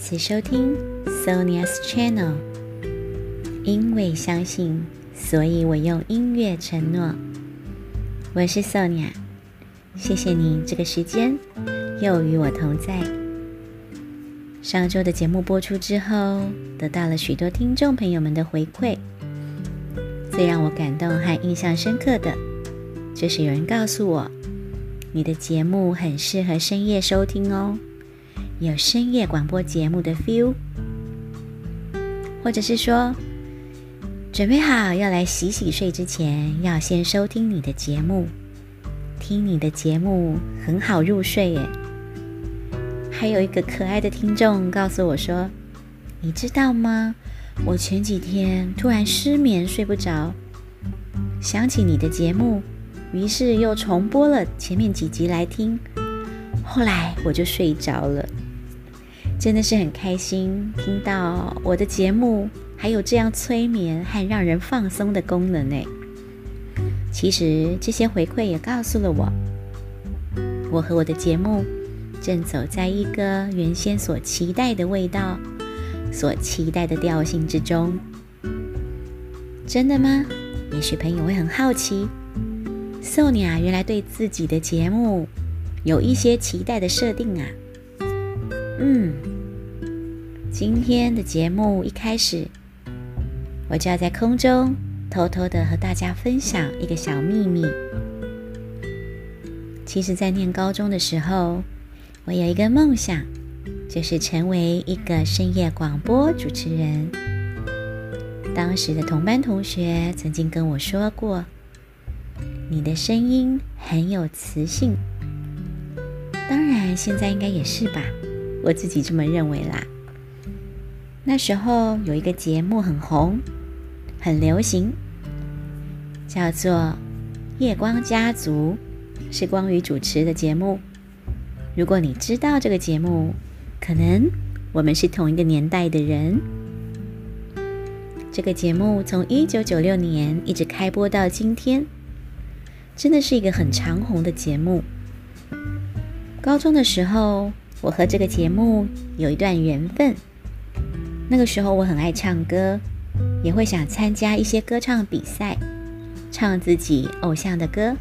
次收听 Sonia's Channel。因为相信，所以我用音乐承诺。我是 Sonia，谢谢你这个时间又与我同在。上周的节目播出之后，得到了许多听众朋友们的回馈。最让我感动和印象深刻的，就是有人告诉我，你的节目很适合深夜收听哦。有深夜广播节目的 feel，或者是说，准备好要来洗洗睡之前，要先收听你的节目，听你的节目很好入睡耶。还有一个可爱的听众告诉我说：“你知道吗？我前几天突然失眠睡不着，想起你的节目，于是又重播了前面几集来听，后来我就睡着了。”真的是很开心，听到我的节目还有这样催眠和让人放松的功能呢。其实这些回馈也告诉了我，我和我的节目正走在一个原先所期待的味道、所期待的调性之中。真的吗？也许朋友会很好奇，Sonia 原来对自己的节目有一些期待的设定啊。嗯，今天的节目一开始，我就要在空中偷偷的和大家分享一个小秘密。其实，在念高中的时候，我有一个梦想，就是成为一个深夜广播主持人。当时的同班同学曾经跟我说过：“你的声音很有磁性。”当然，现在应该也是吧。我自己这么认为啦。那时候有一个节目很红，很流行，叫做《夜光家族》，是光宇主持的节目。如果你知道这个节目，可能我们是同一个年代的人。这个节目从一九九六年一直开播到今天，真的是一个很长红的节目。高中的时候。我和这个节目有一段缘分。那个时候我很爱唱歌，也会想参加一些歌唱比赛，唱自己偶像的歌。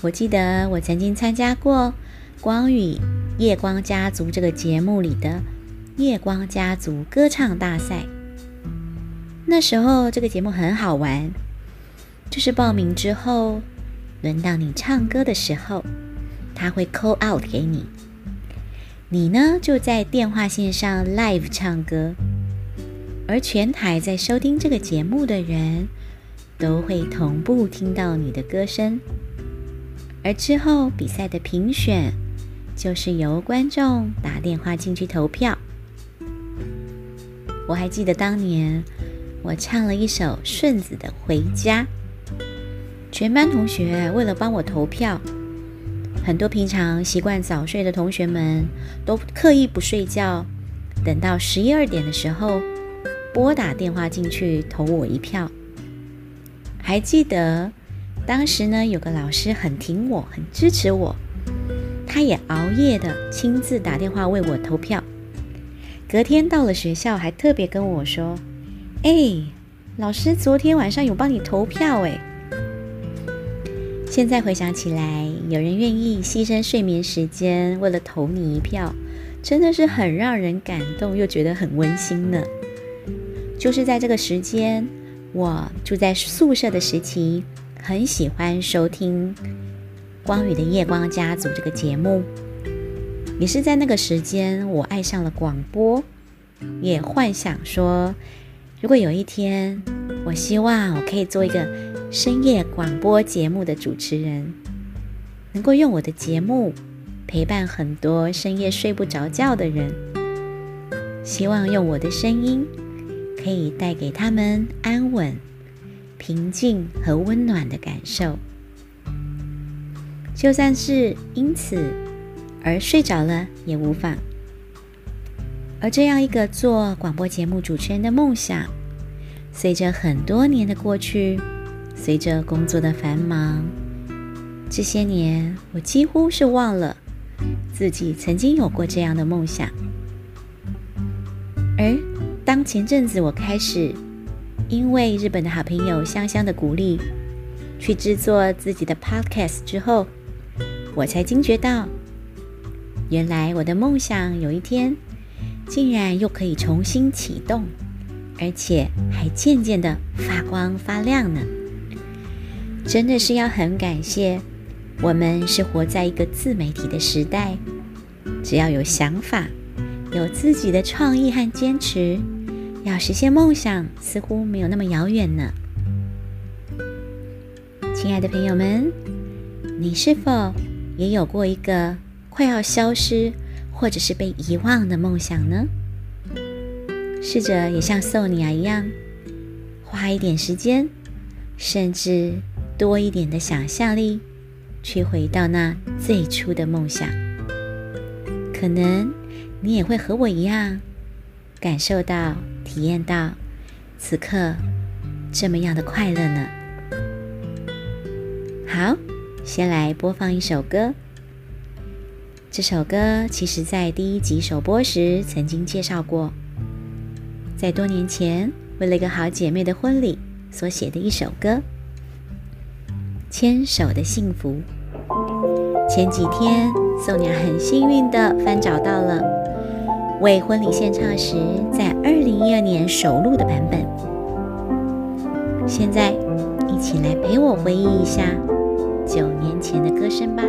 我记得我曾经参加过《光宇夜光家族》这个节目里的夜光家族歌唱大赛。那时候这个节目很好玩，就是报名之后，轮到你唱歌的时候。他会 call out 给你，你呢就在电话线上 live 唱歌，而全台在收听这个节目的人都会同步听到你的歌声。而之后比赛的评选就是由观众打电话进去投票。我还记得当年我唱了一首顺子的《回家》，全班同学为了帮我投票。很多平常习惯早睡的同学们都刻意不睡觉，等到十一二点的时候拨打电话进去投我一票。还记得当时呢，有个老师很挺我，很支持我，他也熬夜的亲自打电话为我投票。隔天到了学校，还特别跟我说：“哎，老师昨天晚上有帮你投票哎。”现在回想起来，有人愿意牺牲睡眠时间为了投你一票，真的是很让人感动，又觉得很温馨呢。就是在这个时间，我住在宿舍的时期，很喜欢收听光宇的《夜光家族》这个节目。也是在那个时间，我爱上了广播，也幻想说，如果有一天，我希望我可以做一个。深夜广播节目的主持人，能够用我的节目陪伴很多深夜睡不着觉的人，希望用我的声音可以带给他们安稳、平静和温暖的感受。就算是因此而睡着了也无妨。而这样一个做广播节目主持人的梦想，随着很多年的过去。随着工作的繁忙，这些年我几乎是忘了自己曾经有过这样的梦想。而当前阵子我开始因为日本的好朋友香香的鼓励，去制作自己的 podcast 之后，我才惊觉到，原来我的梦想有一天竟然又可以重新启动，而且还渐渐的发光发亮呢。真的是要很感谢，我们是活在一个自媒体的时代，只要有想法。有自己的创意和坚持，要实现梦想似乎没有那么遥远呢。亲爱的朋友们，你是否也有过一个快要消失或者是被遗忘的梦想呢？试着也像 Sonia 一样，花一点时间，甚至多一点的想象力，去回到那最初的梦想，可能。你也会和我一样，感受到、体验到此刻这么样的快乐呢？好，先来播放一首歌。这首歌其实在第一集首播时曾经介绍过，在多年前为了一个好姐妹的婚礼所写的一首歌，《牵手的幸福》。前几天宋娘很幸运的翻找到了。为婚礼献唱时，在二零一二年首录的版本。现在，一起来陪我回忆一下九年前的歌声吧。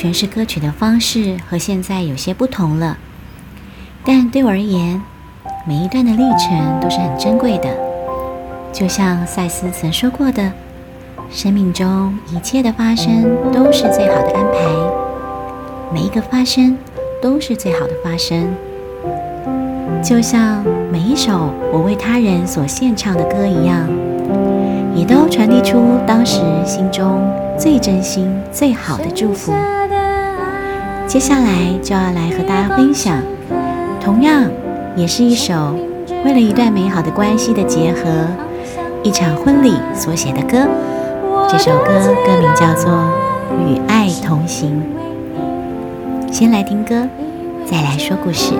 诠释歌曲的方式和现在有些不同了，但对我而言，每一段的历程都是很珍贵的。就像赛斯曾说过的：“生命中一切的发生都是最好的安排，每一个发生都是最好的发生。”就像每一首我为他人所献唱的歌一样。也都传递出当时心中最真心、最好的祝福。接下来就要来和大家分享，同样也是一首为了一段美好的关系的结合，一场婚礼所写的歌。这首歌歌名叫做《与爱同行》。先来听歌，再来说故事。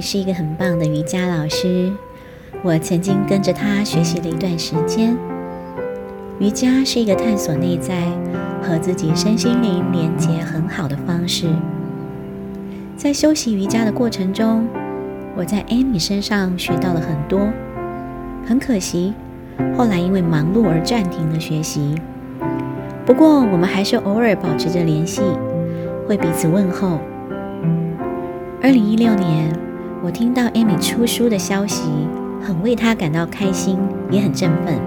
是一个很棒的瑜伽老师，我曾经跟着她学习了一段时间。瑜伽是一个探索内在和自己身心灵连接很好的方式。在修习瑜伽的过程中，我在 Amy 身上学到了很多。很可惜，后来因为忙碌而暂停了学习。不过，我们还是偶尔保持着联系，会彼此问候。二零一六年，我听到 Amy 出书的消息，很为她感到开心，也很振奋。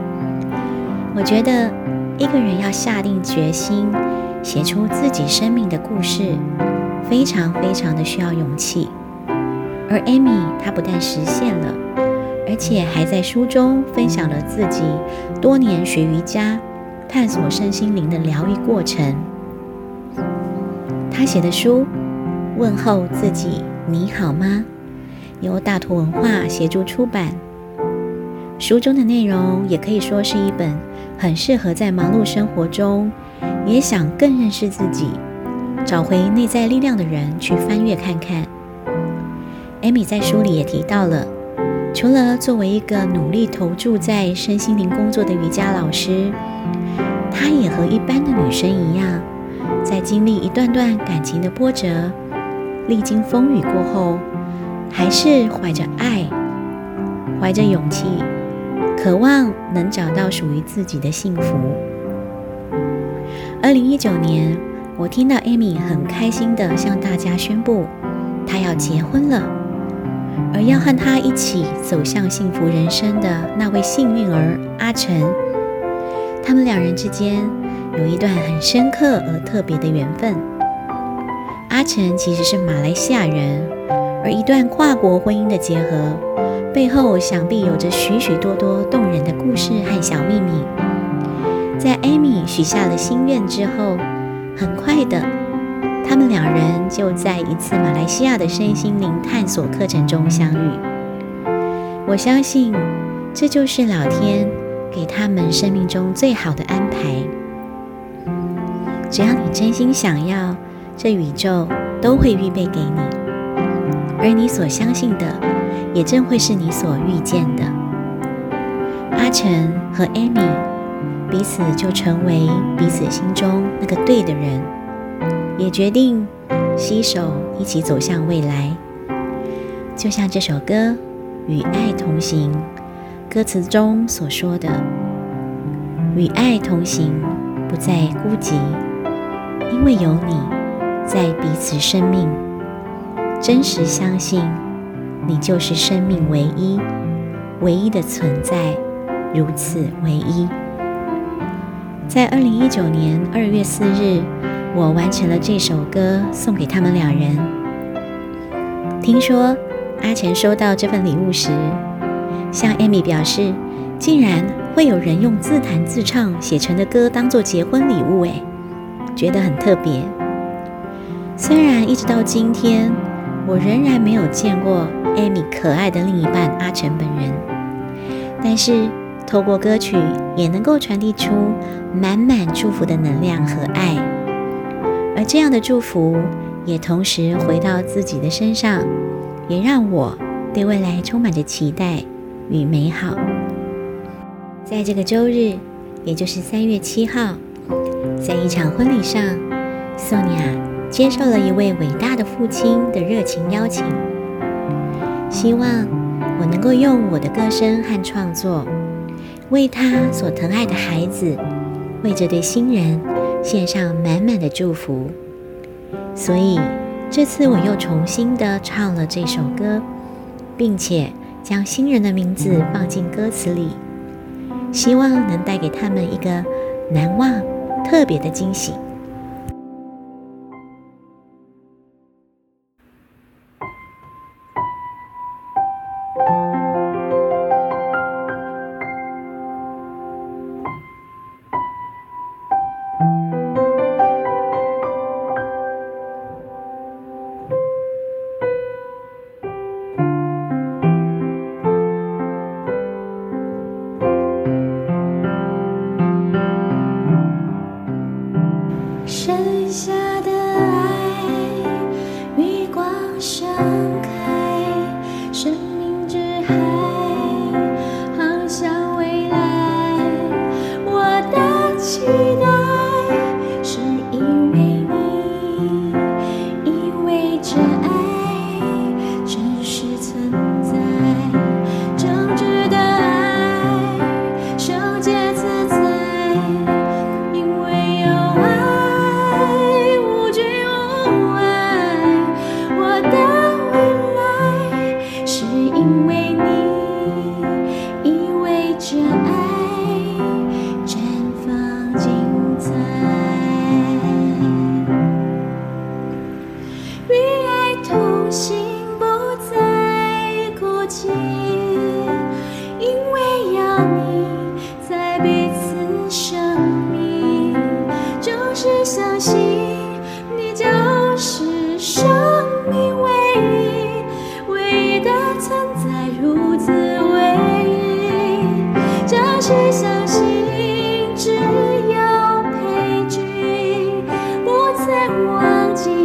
我觉得一个人要下定决心写出自己生命的故事，非常非常的需要勇气。而 Amy 她不但实现了，而且还在书中分享了自己多年学瑜伽、探索身心灵的疗愈过程。她写的书《问候自己，你好吗》。由大图文化协助出版。书中的内容也可以说是一本很适合在忙碌生活中，也想更认识自己、找回内在力量的人去翻阅看看。艾米在书里也提到了，除了作为一个努力投注在身心灵工作的瑜伽老师，她也和一般的女生一样，在经历一段段感情的波折、历经风雨过后。还是怀着爱，怀着勇气，渴望能找到属于自己的幸福。二零一九年，我听到 Amy 很开心地向大家宣布，她要结婚了。而要和她一起走向幸福人生的那位幸运儿阿晨，他们两人之间有一段很深刻而特别的缘分。阿晨其实是马来西亚人。而一段跨国婚姻的结合，背后想必有着许许多多动人的故事和小秘密。在艾米许下了心愿之后，很快的，他们两人就在一次马来西亚的身心灵探索课程中相遇。我相信，这就是老天给他们生命中最好的安排。只要你真心想要，这宇宙都会预备给你。而你所相信的，也正会是你所遇见的。阿晨和艾米彼此就成为彼此心中那个对的人，也决定携手一起走向未来。就像这首歌《与爱同行》歌词中所说的：“与爱同行，不再孤寂，因为有你在彼此生命。”真实相信，你就是生命唯一、唯一的存在，如此唯一。在二零一九年二月四日，我完成了这首歌，送给他们两人。听说阿钱收到这份礼物时，向艾米表示，竟然会有人用自弹自唱写成的歌当做结婚礼物，哎，觉得很特别。虽然一直到今天。我仍然没有见过艾米可爱的另一半阿成本人，但是透过歌曲也能够传递出满满祝福的能量和爱，而这样的祝福也同时回到自己的身上，也让我对未来充满着期待与美好。在这个周日，也就是三月七号，在一场婚礼上，索尼娅。接受了一位伟大的父亲的热情邀请，希望我能够用我的歌声和创作，为他所疼爱的孩子，为这对新人献上满满的祝福。所以这次我又重新的唱了这首歌，并且将新人的名字放进歌词里，希望能带给他们一个难忘、特别的惊喜。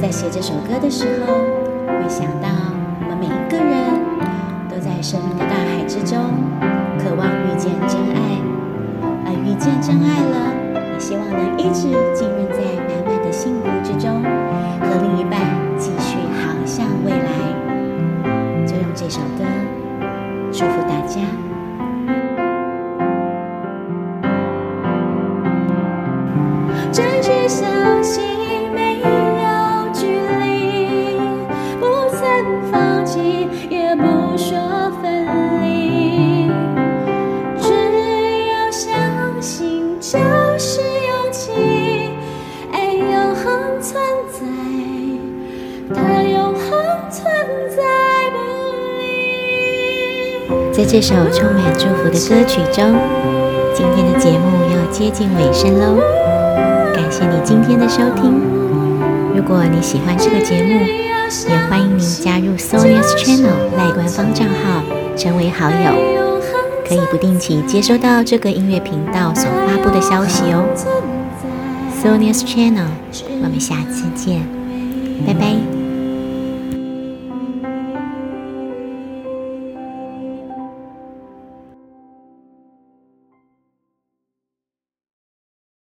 在写这首歌的时候，会想到我们每一个人都在生命的大海之中，渴望遇见真爱。而遇见真爱了，也希望能一直在这首充满祝福的歌曲中，今天的节目要接近尾声喽。感谢你今天的收听。如果你喜欢这个节目，也欢迎你加入 Sonia's Channel 赖官方账号，成为好友，可以不定期接收到这个音乐频道所发布的消息哦。Sonia's Channel，我们下次见，拜拜。